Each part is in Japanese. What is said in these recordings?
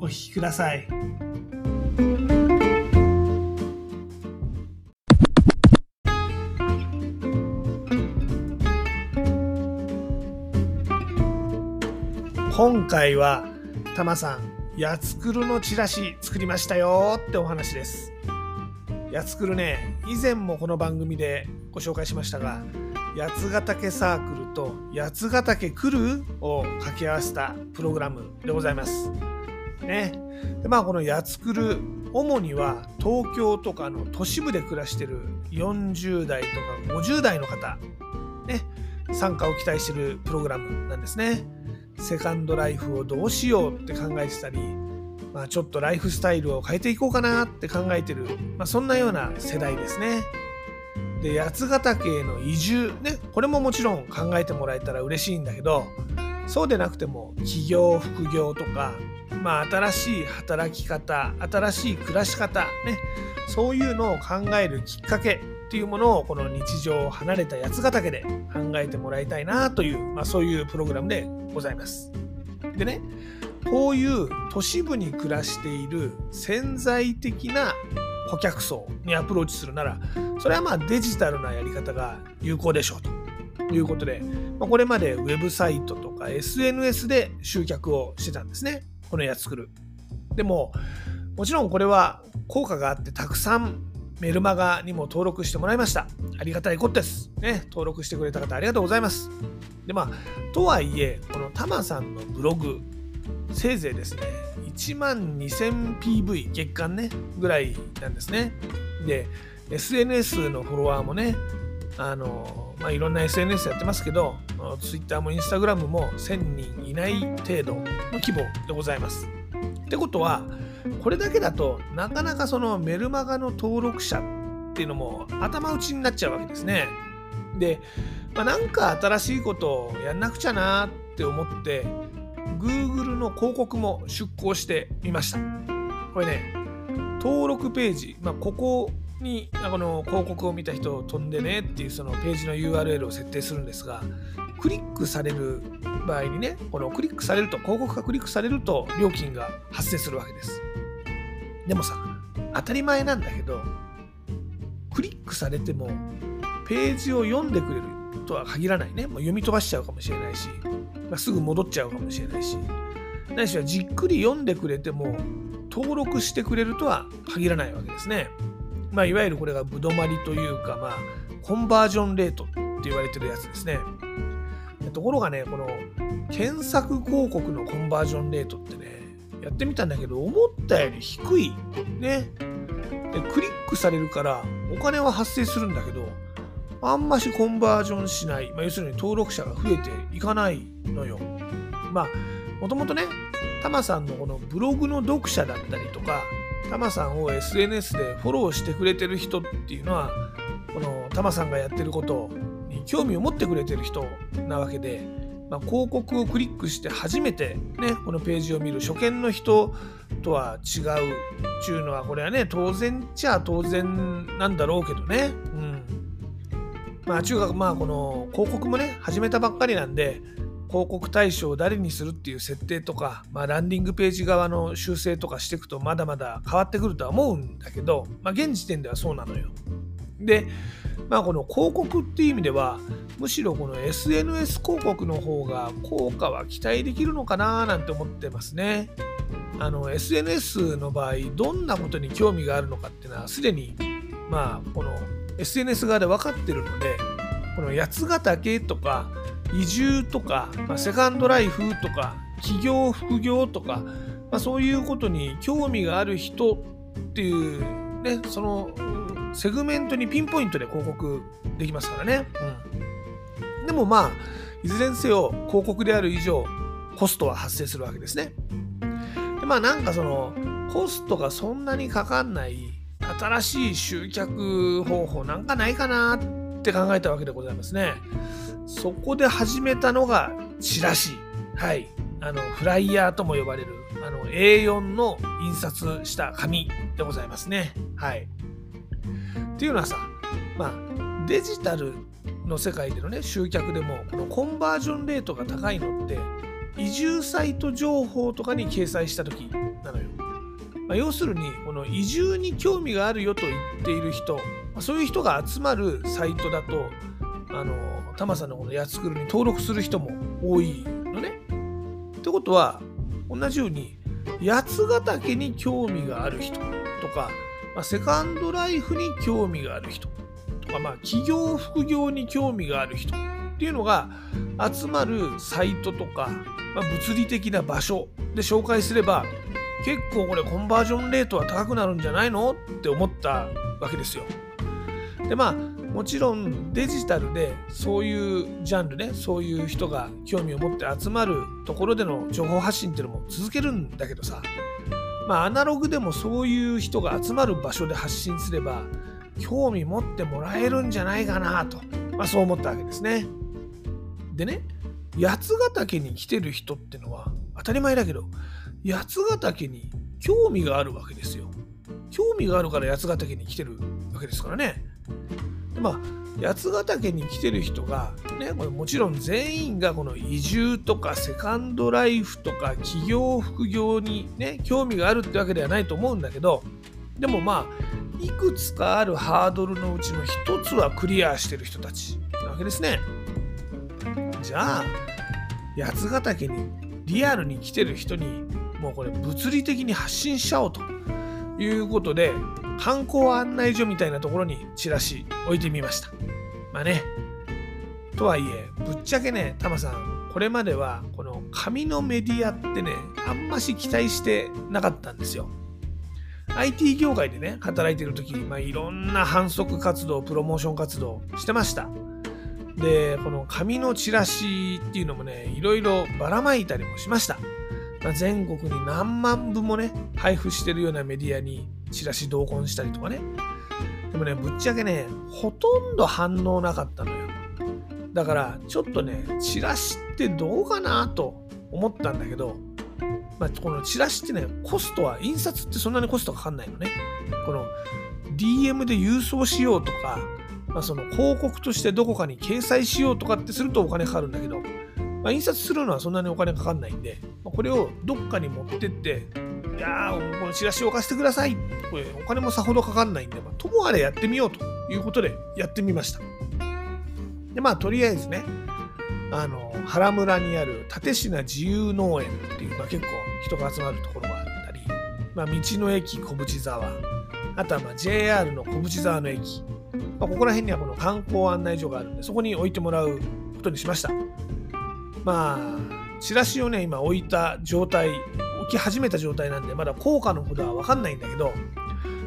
お聞きください。今回はたまさんやつくるのチラシ作りましたよってお話ですやつくるね以前もこの番組でご紹介しましたが八ヶ岳サークルと八ヶ岳来るを掛け合わせたプログラムでございますね。でまあこのやつくる主には東京とかの都市部で暮らしてる40代とか50代の方ね。参加を期待してるプログラムなんですね。セカンドライフをどうしようって考えてたり、まあ、ちょっとライフスタイルを変えていこうかなって考えてる、まあ、そんなような世代ですね。で八ヶ岳への移住ね。これももちろん考えてもらえたら嬉しいんだけどそうでなくても起業副業とか、まあ、新しい働き方新しい暮らし方ね。そういうのを考えるきっかけっていうものをこの日常を離れた八ヶ岳で考えてもらいたいなという、まあ、そういうプログラムでございます。でねこういう都市部に暮らしている潜在的な顧客層にアプローチするならそれはまあデジタルなやり方が有効でしょうと。いうことで、まあ、これまでウェブサイトとか SNS で集客をしてたんですね。このやつ作るでももちろんこれは効果があってたくさんメルマガにも登録してもらいました。ありがたいことです。ね、登録してくれた方ありがとうございます。で、まあ、とはいえ、このタマさんのブログ、せいぜいですね、1万 2000PV 月間ね、ぐらいなんですね。で、SNS のフォロワーもね、あの、まあ、いろんな SNS やってますけど、Twitter も Instagram も1000人いない程度の規模でございます。ってことは、これだけだとなかなかそのメルマガの登録者っていうのも頭打ちになっちゃうわけですね。で、まあ、なんか新しいことをやんなくちゃなって思って Google の広告も出稿してみました。これね登録ページ、まあ、ここにこの広告を見た人を飛んでねっていうそのページの URL を設定するんですがクリックされる場合にねこのクリックされると広告がクリックされると料金が発生するわけです。でもさ、当たり前なんだけど、クリックされても、ページを読んでくれるとは限らないね。もう読み飛ばしちゃうかもしれないし、まあ、すぐ戻っちゃうかもしれないし、ないしはじっくり読んでくれても、登録してくれるとは限らないわけですね。まあ、いわゆるこれがぶどまりというか、まあ、コンバージョンレートって言われてるやつですね。ところがね、この検索広告のコンバージョンレートってね、やってみたんだけど思ったより低いね。でクリックされるからお金は発生するんだけどあんましコンバージョンしない、まあ、要するに登録者が増えていかないのよ。まあもともとねタマさんのこのブログの読者だったりとかタマさんを SNS でフォローしてくれてる人っていうのはこのタマさんがやってることに興味を持ってくれてる人なわけでまあ、広告をクリックして初めてねこのページを見る初見の人とは違うっていうのはこれはね当然っちゃ当然なんだろうけどね。うん。まあ中学まあこの広告もね始めたばっかりなんで広告対象を誰にするっていう設定とか、まあ、ランディングページ側の修正とかしていくとまだまだ変わってくるとは思うんだけど、まあ、現時点ではそうなのよ。で、まあ、この広告っていう意味ではむしろこの SNS 広告の方が効果は期待できるのかななんて思ってますね。あの SNS の場合どんなことに興味があるのかっていうのはすでにまあこの SNS 側で分かってるのでこの八ヶ岳とか移住とか、まあ、セカンドライフとか起業副業とか、まあ、そういうことに興味がある人っていうねそのセグメントにピンポイントで広告できますからね。うん、でもまあいずれにせよ広告である以上コストは発生するわけですね。でまあなんかそのコストがそんなにかかんない新しい集客方法なんかないかなって考えたわけでございますね。そこで始めたのがチラシ。はい。あの、フライヤーとも呼ばれる、あの、A4 の印刷した紙でございますね。はい。っていうのはさ、まあ、デジタルの世界でのね、集客でも、このコンバージョンレートが高いのって、移住サイト情報とかに掲載した時なのよ。まあ、要するに、この移住に興味があるよと言っている人、まあ、そういう人が集まるサイトだと、タマさんのこのやつくるに登録する人も多いのね。ってことは、同じように、八ヶ岳に興味がある人とか、まあ、セカンドライフに興味がある人とか、まあ、企業副業に興味がある人っていうのが集まるサイトとか、まあ、物理的な場所で紹介すれば結構これコンバージョンレートは高くなるんじゃないの？って思ったわけですよ。でまあもちろんデジタルでそういうジャンルねそういう人が興味を持って集まるところでの情報発信っていうのも続けるんだけどさまあアナログでもそういう人が集まる場所で発信すれば興味持ってもらえるんじゃないかなと、まあ、そう思ったわけですね。でね八ヶ岳に来てる人ってのは当たり前だけど八ヶ岳に興味があるわけですよ。興味があるから八ヶ岳に来てるわけですからね。まあ八ヶ岳に来てる人が、ね、これもちろん全員がこの移住とかセカンドライフとか企業副業にね興味があるってわけではないと思うんだけどでもまあいくつかあるハードルのうちの一つはクリアしてる人たちなわけですね。じゃあ八ヶ岳にリアルに来てる人にもうこれ物理的に発信しちゃおうということで観光案内所みたいなところにチラシ置いてみました。まあね。とはいえ、ぶっちゃけね、タマさん、これまではこの紙のメディアってね、あんまし期待してなかったんですよ。IT 業界でね、働いてる時、まあ、いろんな反則活動、プロモーション活動してました。で、この紙のチラシっていうのもね、いろいろばらまいたりもしました。全国に何万部もね、配布してるようなメディアにチラシ同梱したりとかね。でもね、ぶっちゃけね、ほとんど反応なかったのよ。だから、ちょっとね、チラシってどうかなと思ったんだけど、まあ、このチラシってね、コストは、印刷ってそんなにコストかかんないのね。この DM で郵送しようとか、まあ、その広告としてどこかに掲載しようとかってするとお金かかるんだけど、まあ、印刷するのはそんなにお金かかんないんで、まあ、これをどっかに持ってって、いやー、このチラシを貸してください。これ、お金もさほどかかんないんで、まあ、ともあれやってみようということでやってみました。で、まあ、とりあえずね、あの、原村にある立品自由農園っていう、まあ、結構人が集まるところがあったり、まあ、道の駅小淵沢、あとはまあ JR の小淵沢の駅、まあ、ここら辺にはこの観光案内所があるんで、そこに置いてもらうことにしました。まあ、チラシをね、今置いた状態、置き始めた状態なんで、まだ効果のほどはわかんないんだけど、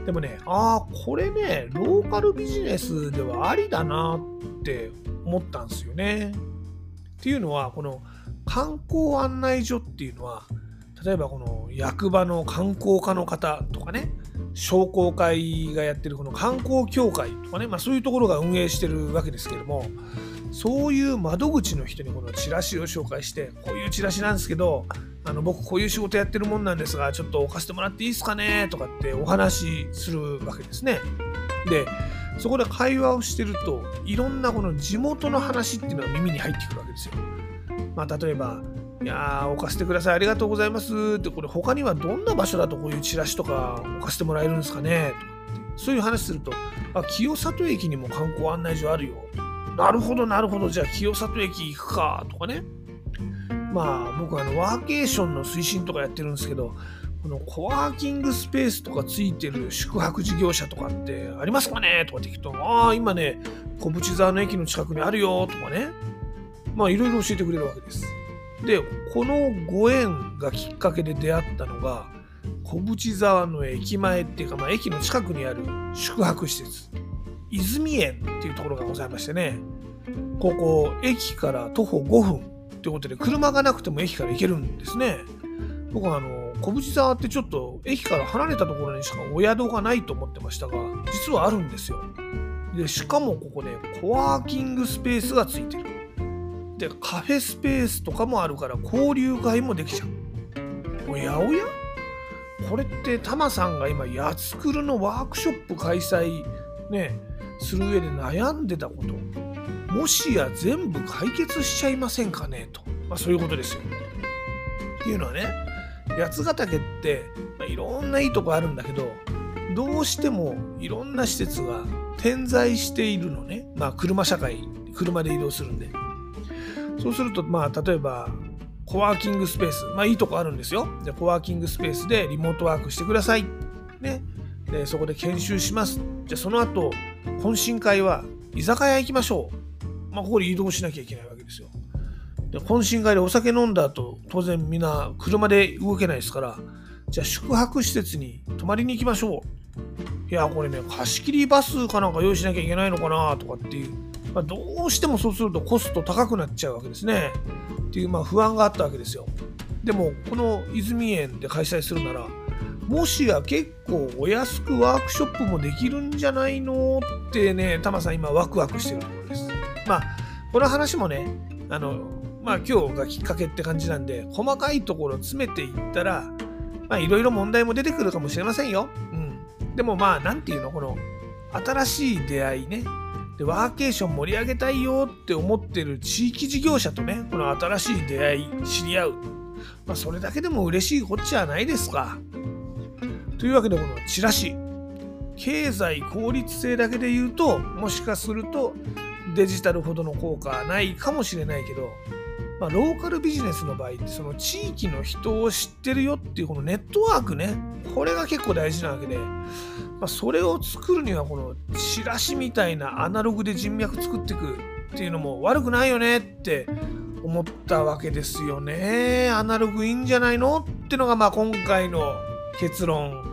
でもね、ああ、これね、ローカルビジネスではありだなって思ったんですよね。っていうのは、この観光案内所っていうのは、例えばこの役場の観光課の方とかね、商工会がやってるこの観光協会とかね、まあ、そういうところが運営してるわけですけども、そういう窓口の人にこのチラシを紹介して、こういうチラシなんですけど、あの僕こういう仕事やってるもんなんですが、ちょっと置かせてもらっていいですかねとかってお話しするわけですね。で、そこで会話をしてると、いろんなこの地元の話っていうのが耳に入ってくるわけですよ。まあ、例えば、いやー、置かせてください、ありがとうございますって、これ他にはどんな場所だとこういうチラシとか置かせてもらえるんですかねとかって、そういう話すると、あ、清里駅にも観光案内所あるよとなるほど、なるほど。じゃあ、清里駅行くか、とかね。まあ、僕はあの、ワーケーションの推進とかやってるんですけど、このコワーキングスペースとかついてる宿泊事業者とかってありますかね？とかって聞くと、ああ、今ね、小淵沢の駅の近くにあるよ、とかね。まあ、いろいろ教えてくれるわけです。で、このご縁がきっかけで出会ったのが、小淵沢の駅前っていうか、まあ、駅の近くにある宿泊施設。泉園っていうところがございましてね、ここ、駅から徒歩5分ということで、車がなくても駅から行けるんですね。僕はあの、小淵沢ってちょっと駅から離れたところにしかお宿がないと思ってましたが実はあるんですよ。でしかもここねコワーキングスペースがついてる。でカフェスペースとかもあるから交流会もできちゃう。おやおや？これってタマさんが今やつくるのワークショップ開催ねする上で悩んでたこと。もしや全部解決しちゃいませんかねと、まあ、そういうことですよ。っていうのはね八ヶ岳って、まあ、いろんないいとこあるんだけどどうしてもいろんな施設が点在しているのね。まあ車社会車で移動するんで。そうするとまあ例えばコワーキングスペースまあいいとこあるんですよ。でコワーキングスペースでリモートワークしてください。ね。でそこで研修します。じゃあその後懇親会は居酒屋行きましょう。まあここで移動しなきゃいけないわけですよ。で懇親会でお酒飲んだ後当然みんな車で動けないですからじゃあ宿泊施設に泊まりに行きましょう。いやこれね貸し切りバスかなんか用意しなきゃいけないのかなとかっていう、まあ、どうしてもそうするとコスト高くなっちゃうわけですね。っていうまあ不安があったわけですよ。でもこの泉園で開催するならもしや結構お安くワークショップもできるんじゃないのってねタマさん今ワクワクしてるところですまあこの話もねあのまあ今日がきっかけって感じなんで、細かいところ詰めていったら、まあいろいろ問題も出てくるかもしれませんよ。うん。でもまあ、なんていうの、この新しい出会いね。で、ワーケーション盛り上げたいよって思ってる地域事業者とね、この新しい出会い、知り合う。まあそれだけでも嬉しいこっちゃないですか。というわけでこのチラシ。経済効率性だけで言うと、もしかするとデジタルほどの効果はないかもしれないけど、まあ、ローカルビジネスの場合ってその地域の人を知ってるよっていうこのネットワークね。これが結構大事なわけで、まあ、それを作るにはこのチラシみたいなアナログで人脈作っていくっていうのも悪くないよねって思ったわけですよね。アナログいいんじゃないのってのがまあ今回の結論。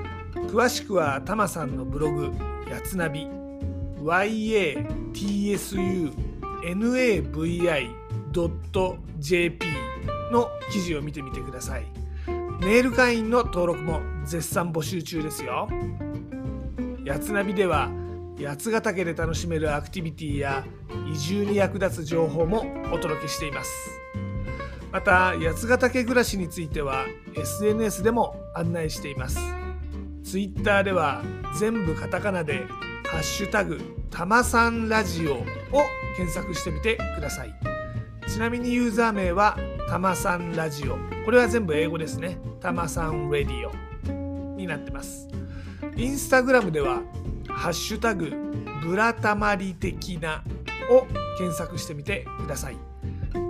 詳しくはたまさんのブログ、やつナビ、yatsunavi.jp の記事を見てみてください。メール会員の登録も絶賛募集中ですよ。やつナビでは八ヶ岳で楽しめるアクティビティや移住に役立つ情報もお届けしています。また八ヶ岳暮らしについては SNS でも案内しています。Twitter では全部カタカナで「ハッシュタグたまさんラジオ」を検索してみてください。ちなみにユーザー名はたまさんラジオ。これは全部英語ですね。たまさんラディオになってます。インスタグラムでは、ハッシュタグ、ブラタマリ的なを検索してみてください。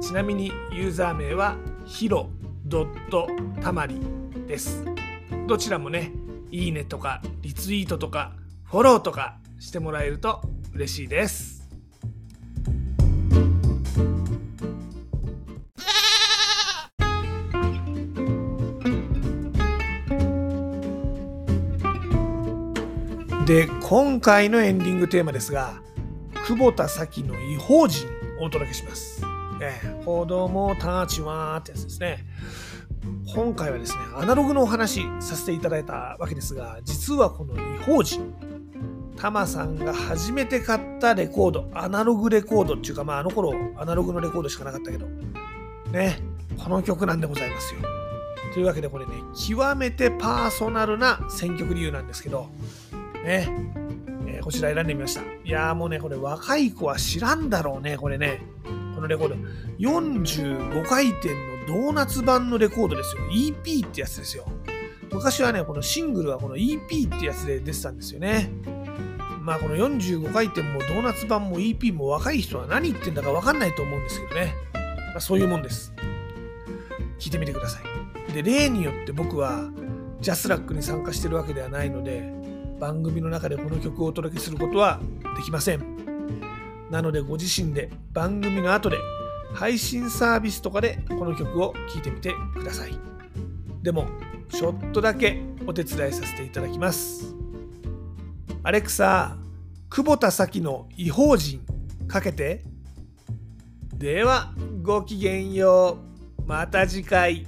ちなみにユーザー名はヒロドットたまりです。どちらもね、いいねとかリツイートとかフォローとかしてもらえると嬉しいです。で今回のエンディングテーマですが久保田早紀の異邦人をお届けします。え子供たちはってやつですね。今回はですね、アナログのお話させていただいたわけですが、実はこの異邦人、タマさんが初めて買ったレコード、アナログレコードっていうか、まああの頃アナログのレコードしかなかったけど、ね、この曲なんでございますよ。というわけでこれね、極めてパーソナルな選曲理由なんですけど、ね、えー、こちら選んでみました。いやーもうね、これ若い子は知らんだろうね、これね。このレコード。45回転のドーナツ版のレコードですよ。EP ってやつですよ。昔はね、このシングルはこの EP ってやつで出てたんですよね。まあこの45回転もドーナツ版も EP も若い人は何言ってんだかわかんないと思うんですけどね。まあ、そういうもんです。聞いてみてください。で、例によって僕はジャスラックに参加してるわけではないので番組の中でこの曲をお届けすることはできませんなのでご自身で番組の後で配信サービスとかでこの曲を聴いてみてください。でもちょっとだけお手伝いさせていただきます。アレクサ久保田咲の異邦人かけて。ではごきげんよう。また次回。